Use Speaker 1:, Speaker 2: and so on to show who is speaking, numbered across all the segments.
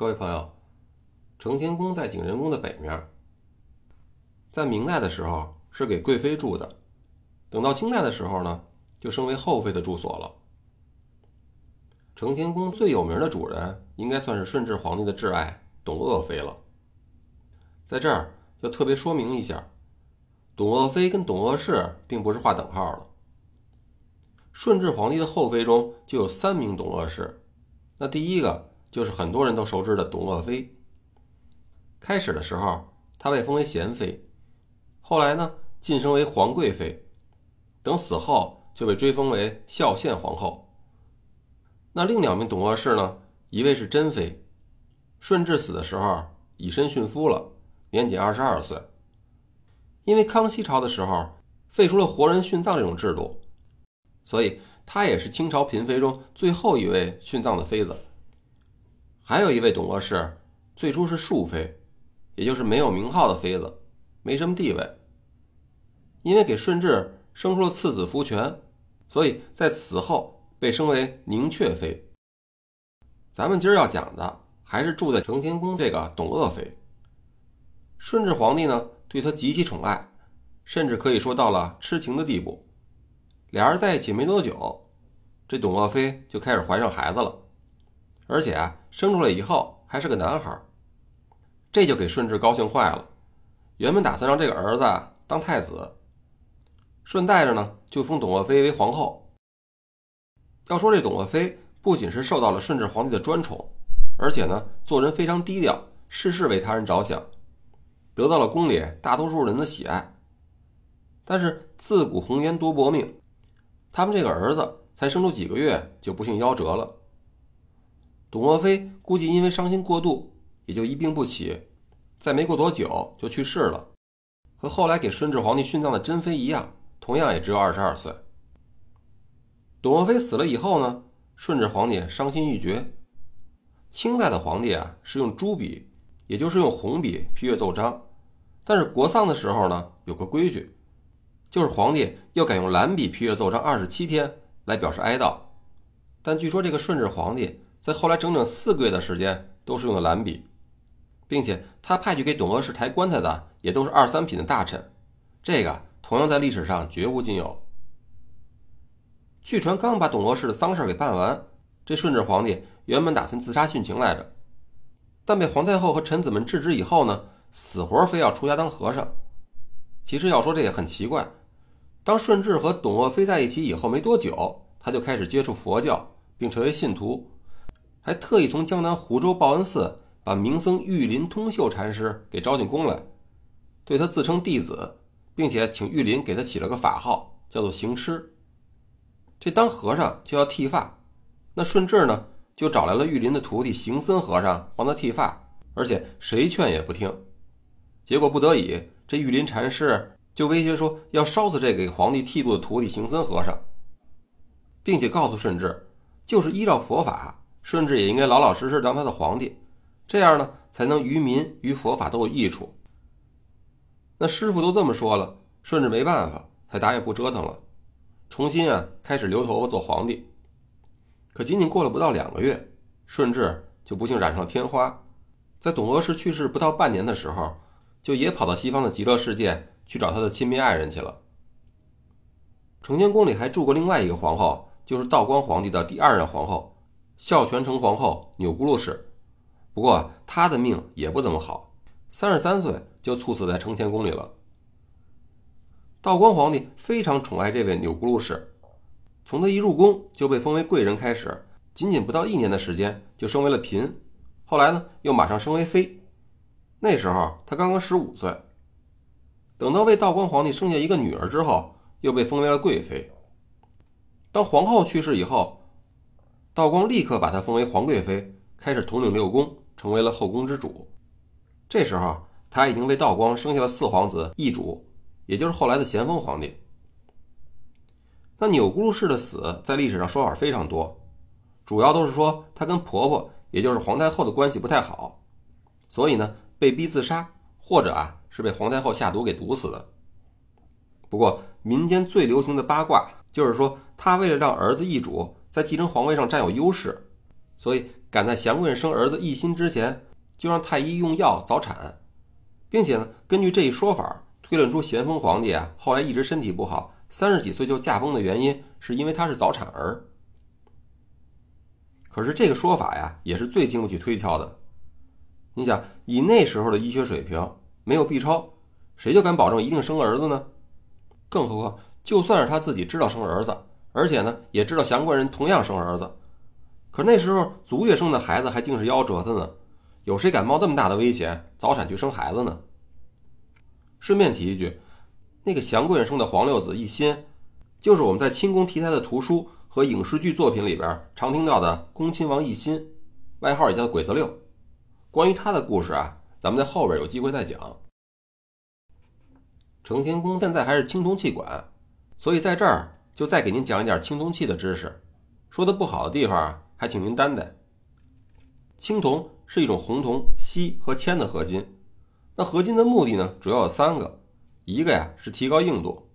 Speaker 1: 各位朋友，承乾宫在景仁宫的北面，在明代的时候是给贵妃住的，等到清代的时候呢，就升为后妃的住所了。承乾宫最有名的主人，应该算是顺治皇帝的挚爱董鄂妃了。在这儿要特别说明一下，董鄂妃跟董鄂氏并不是划等号的。顺治皇帝的后妃中就有三名董鄂氏，那第一个。就是很多人都熟知的董鄂妃。开始的时候，她被封为贤妃，后来呢晋升为皇贵妃，等死后就被追封为孝献皇后。那另两名董鄂氏呢，一位是珍妃，顺治死的时候以身殉夫了，年仅二十二岁。因为康熙朝的时候废除了活人殉葬这种制度，所以她也是清朝嫔妃中最后一位殉葬的妃子。还有一位董鄂氏，最初是庶妃，也就是没有名号的妃子，没什么地位。因为给顺治生出了次子福全，所以在此后被升为宁阙妃。咱们今儿要讲的还是住在承乾宫这个董鄂妃。顺治皇帝呢对她极其宠爱，甚至可以说到了痴情的地步。俩人在一起没多久，这董鄂妃就开始怀上孩子了。而且啊，生出来以后还是个男孩，这就给顺治高兴坏了。原本打算让这个儿子当太子，顺带着呢就封董鄂妃为皇后。要说这董鄂妃不仅是受到了顺治皇帝的专宠，而且呢做人非常低调，事事为他人着想，得到了宫里大多数人的喜爱。但是自古红颜多薄命，他们这个儿子才生出几个月就不幸夭折了。董鄂妃估计因为伤心过度，也就一病不起，再没过多久就去世了，和后来给顺治皇帝殉葬的珍妃一样，同样也只有二十二岁。董鄂妃死了以后呢，顺治皇帝伤心欲绝。清代的皇帝啊是用朱笔，也就是用红笔批阅奏章，但是国丧的时候呢有个规矩，就是皇帝要改用蓝笔批阅奏章二十七天来表示哀悼。但据说这个顺治皇帝。在后来整整四个月的时间，都是用的蓝笔，并且他派去给董鄂氏抬棺材的也都是二三品的大臣，这个同样在历史上绝无仅有。据传，刚把董鄂氏的丧事给办完，这顺治皇帝原本打算自杀殉情来着，但被皇太后和臣子们制止以后呢，死活非要出家当和尚。其实要说这也很奇怪，当顺治和董鄂妃在一起以后没多久，他就开始接触佛教，并成为信徒。还特意从江南湖州报恩寺把名僧玉林通秀禅师给招进宫来，对他自称弟子，并且请玉林给他起了个法号，叫做行痴。这当和尚就要剃发，那顺治呢就找来了玉林的徒弟行僧和尚帮他剃发，而且谁劝也不听。结果不得已，这玉林禅师就威胁说要烧死这个给皇帝剃度的徒弟行僧和尚，并且告诉顺治，就是依照佛法。顺治也应该老老实实当他的皇帝，这样呢才能于民于佛法都有益处。那师傅都这么说了，顺治没办法，才答应不折腾了，重新啊开始留头发做皇帝。可仅仅过了不到两个月，顺治就不幸染上了天花，在董鄂氏去世不到半年的时候，就也跑到西方的极乐世界去找他的亲密爱人去了。承乾宫里还住过另外一个皇后，就是道光皇帝的第二任皇后。孝全成皇后钮钴禄氏，不过她的命也不怎么好，三十三岁就猝死在承乾宫里了。道光皇帝非常宠爱这位钮钴禄氏，从他一入宫就被封为贵人开始，仅仅不到一年的时间就升为了嫔，后来呢又马上升为妃。那时候他刚刚十五岁，等到为道光皇帝生下一个女儿之后，又被封为了贵妃。当皇后去世以后。道光立刻把她封为皇贵妃，开始统领六宫，成为了后宫之主。这时候，她已经为道光生下了四皇子奕主，也就是后来的咸丰皇帝。那钮钴禄氏的死，在历史上说法非常多，主要都是说她跟婆婆，也就是皇太后的关系不太好，所以呢被逼自杀，或者啊是被皇太后下毒给毒死的。不过民间最流行的八卦就是说，她为了让儿子奕主。在继承皇位上占有优势，所以赶在祥贵人生儿子奕欣之前，就让太医用药早产，并且呢，根据这一说法推论出咸丰皇帝啊后来一直身体不好，三十几岁就驾崩的原因，是因为他是早产儿。可是这个说法呀，也是最经不起推敲的。你想，以那时候的医学水平，没有 B 超，谁就敢保证一定生儿子呢？更何况，就算是他自己知道生儿子，而且呢，也知道祥贵人同样生儿子，可那时候足月生的孩子还竟是夭折的呢，有谁敢冒这么大的危险早产去生孩子呢？顺便提一句，那个祥贵人生的皇六子奕欣，就是我们在清宫题材的图书。和影视剧作品里边常听到的恭亲王奕欣，外号也叫鬼子六。关于他的故事啊，咱们在后边有机会再讲。承乾宫现在还是青铜器馆，所以在这儿就再给您讲一点青铜器的知识。说的不好的地方，还请您担待。青铜是一种红铜、锡和铅的合金。那合金的目的呢，主要有三个，一个呀是提高硬度。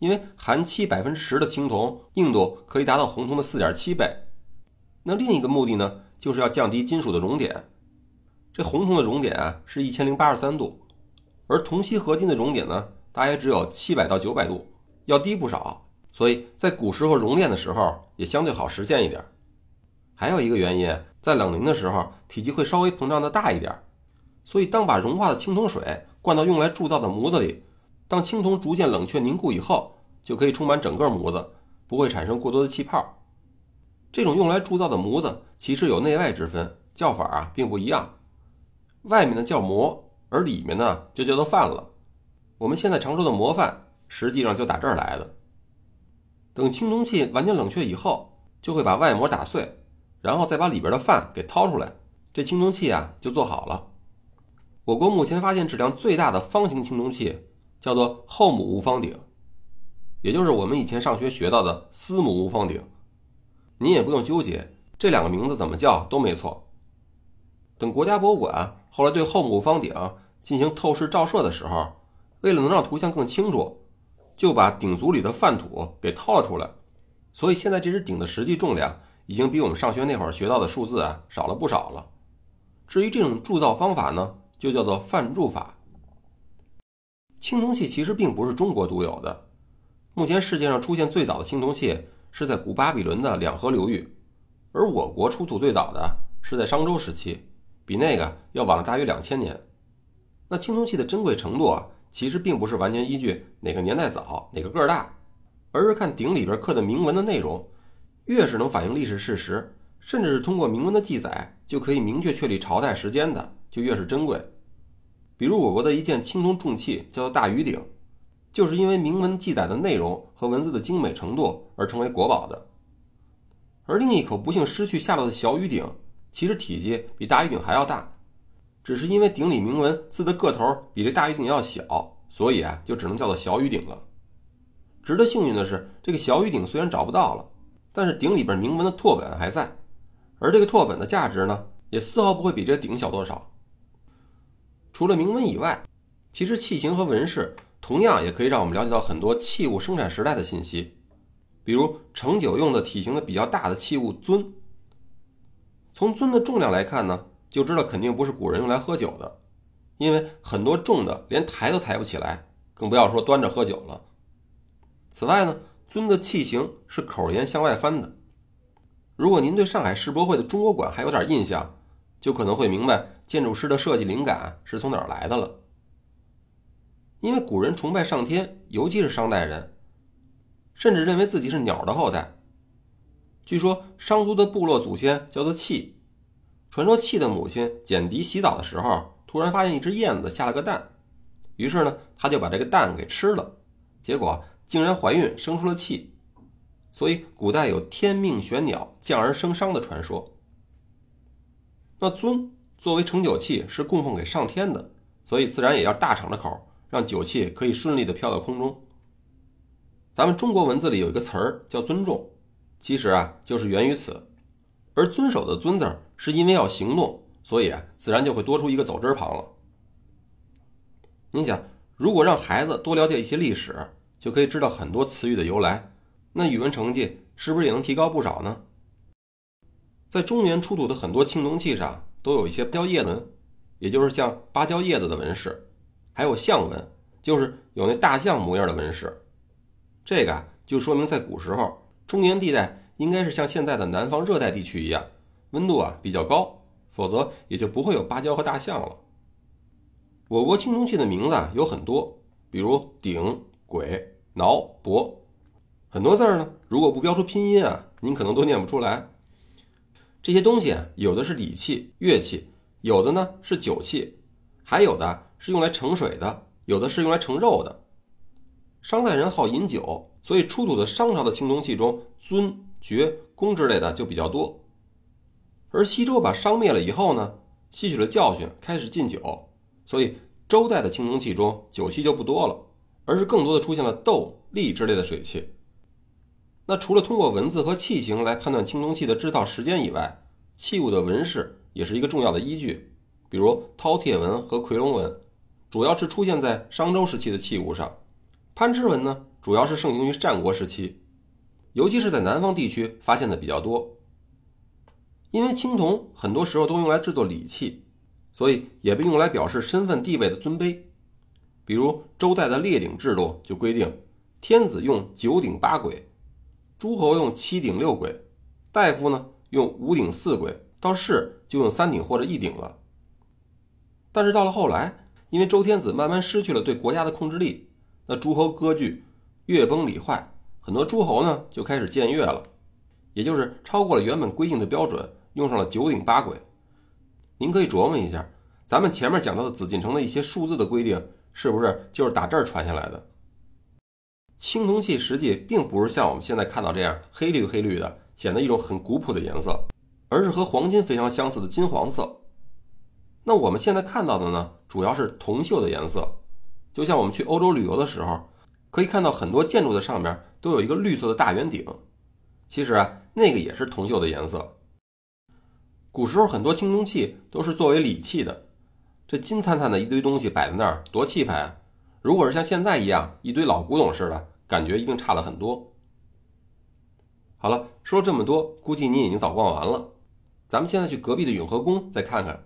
Speaker 1: 因为含锡百分之十的青铜硬度可以达到红铜的四点七倍，那另一个目的呢，就是要降低金属的熔点。这红铜的熔点啊是一千零八十三度，而铜锡合金的熔点呢，大约只有七百到九百度，要低不少。所以在古时候熔炼的时候也相对好实现一点。还有一个原因，在冷凝的时候体积会稍微膨胀的大一点，所以当把融化的青铜水灌到用来铸造的模子里。当青铜逐渐冷却凝固以后，就可以充满整个模子，不会产生过多的气泡。这种用来铸造的模子其实有内外之分，叫法啊并不一样。外面的叫模，而里面呢就叫做范了。我们现在常说的模范，实际上就打这儿来的。等青铜器完全冷却以后，就会把外膜打碎，然后再把里边的饭给掏出来，这青铜器啊就做好了。我国目前发现质量最大的方形青铜器。叫做后母无方鼎，也就是我们以前上学学到的司母无方鼎。您也不用纠结这两个名字怎么叫都没错。等国家博物馆后来对后母戊方鼎进行透视照射的时候，为了能让图像更清楚，就把鼎足里的饭土给掏了出来。所以现在这只鼎的实际重量已经比我们上学那会儿学到的数字啊少了不少了。至于这种铸造方法呢，就叫做范铸法。青铜器其实并不是中国独有的，目前世界上出现最早的青铜器是在古巴比伦的两河流域，而我国出土最早的是在商周时期，比那个要晚了大约两千年。那青铜器的珍贵程度啊，其实并不是完全依据哪个年代早、哪个个儿大，而是看鼎里边刻的铭文的内容，越是能反映历史事实，甚至是通过铭文的记载就可以明确确立朝代时间的，就越是珍贵。比如我国的一件青铜重器叫做大禹鼎，就是因为铭文记载的内容和文字的精美程度而成为国宝的。而另一口不幸失去下落的小禹鼎，其实体积比大禹鼎还要大，只是因为鼎里铭文字的个头比这大禹鼎要小，所以啊就只能叫做小禹鼎了。值得幸运的是，这个小禹鼎虽然找不到了，但是鼎里边铭文的拓本还在，而这个拓本的价值呢，也丝毫不会比这鼎小多少。除了铭文以外，其实器形和纹饰同样也可以让我们了解到很多器物生产时代的信息。比如盛酒用的体型的比较大的器物尊，从尊的重量来看呢，就知道肯定不是古人用来喝酒的，因为很多重的连抬都抬不起来，更不要说端着喝酒了。此外呢，尊的器型是口沿向外翻的。如果您对上海世博会的中国馆还有点印象。就可能会明白建筑师的设计灵感是从哪儿来的了。因为古人崇拜上天，尤其是商代人，甚至认为自己是鸟的后代。据说商族的部落祖先叫做契，传说气的母亲简狄洗澡的时候，突然发现一只燕子下了个蛋，于是呢，他就把这个蛋给吃了，结果竟然怀孕生出了气，所以古代有天命玄鸟降而生商的传说。那尊作为盛酒器是供奉给上天的，所以自然也要大敞着口，让酒器可以顺利的飘到空中。咱们中国文字里有一个词儿叫尊重，其实啊就是源于此。而遵守的遵字是因为要行动，所以啊自然就会多出一个走之旁了。你想，如果让孩子多了解一些历史，就可以知道很多词语的由来，那语文成绩是不是也能提高不少呢？在中原出土的很多青铜器上都有一些芭蕉叶纹，也就是像芭蕉叶子的纹饰，还有象纹，就是有那大象模样的纹饰。这个啊，就说明在古时候，中原地带应该是像现在的南方热带地区一样，温度啊比较高，否则也就不会有芭蕉和大象了。我国青铜器的名字啊有很多，比如鼎、簋、挠、帛，很多字儿呢，如果不标出拼音啊，您可能都念不出来。这些东西啊，有的是礼器、乐器，有的呢是酒器，还有的是用来盛水的，有的是用来盛肉的。商代人好饮酒，所以出土的商朝的青铜器中，尊、爵、公之类的就比较多。而西周把商灭了以后呢，吸取了教训，开始禁酒，所以周代的青铜器中酒器就不多了，而是更多的出现了斗、笠之类的水器。那除了通过文字和器型来判断青铜器的制造时间以外，器物的纹饰也是一个重要的依据。比如饕餮纹和夔龙纹，主要是出现在商周时期的器物上。攀枝纹呢，主要是盛行于战国时期，尤其是在南方地区发现的比较多。因为青铜很多时候都用来制作礼器，所以也被用来表示身份地位的尊卑。比如周代的列鼎制度就规定，天子用九鼎八簋，诸侯用七鼎六簋，大夫呢用五鼎四簋，到士就用三鼎或者一鼎了。但是到了后来，因为周天子慢慢失去了对国家的控制力。那诸侯割据，乐崩礼坏，很多诸侯呢就开始僭越了，也就是超过了原本规定的标准，用上了九鼎八簋。您可以琢磨一下，咱们前面讲到的紫禁城的一些数字的规定，是不是就是打这儿传下来的？青铜器实际并不是像我们现在看到这样黑绿黑绿的，显得一种很古朴的颜色，而是和黄金非常相似的金黄色。那我们现在看到的呢，主要是铜锈的颜色。就像我们去欧洲旅游的时候，可以看到很多建筑的上面都有一个绿色的大圆顶，其实啊，那个也是铜锈的颜色。古时候很多青铜器都是作为礼器的，这金灿灿的一堆东西摆在那儿，多气派啊！如果是像现在一样一堆老古董似的，感觉一定差了很多。好了，说了这么多，估计你已经早逛完了，咱们现在去隔壁的永和宫再看看。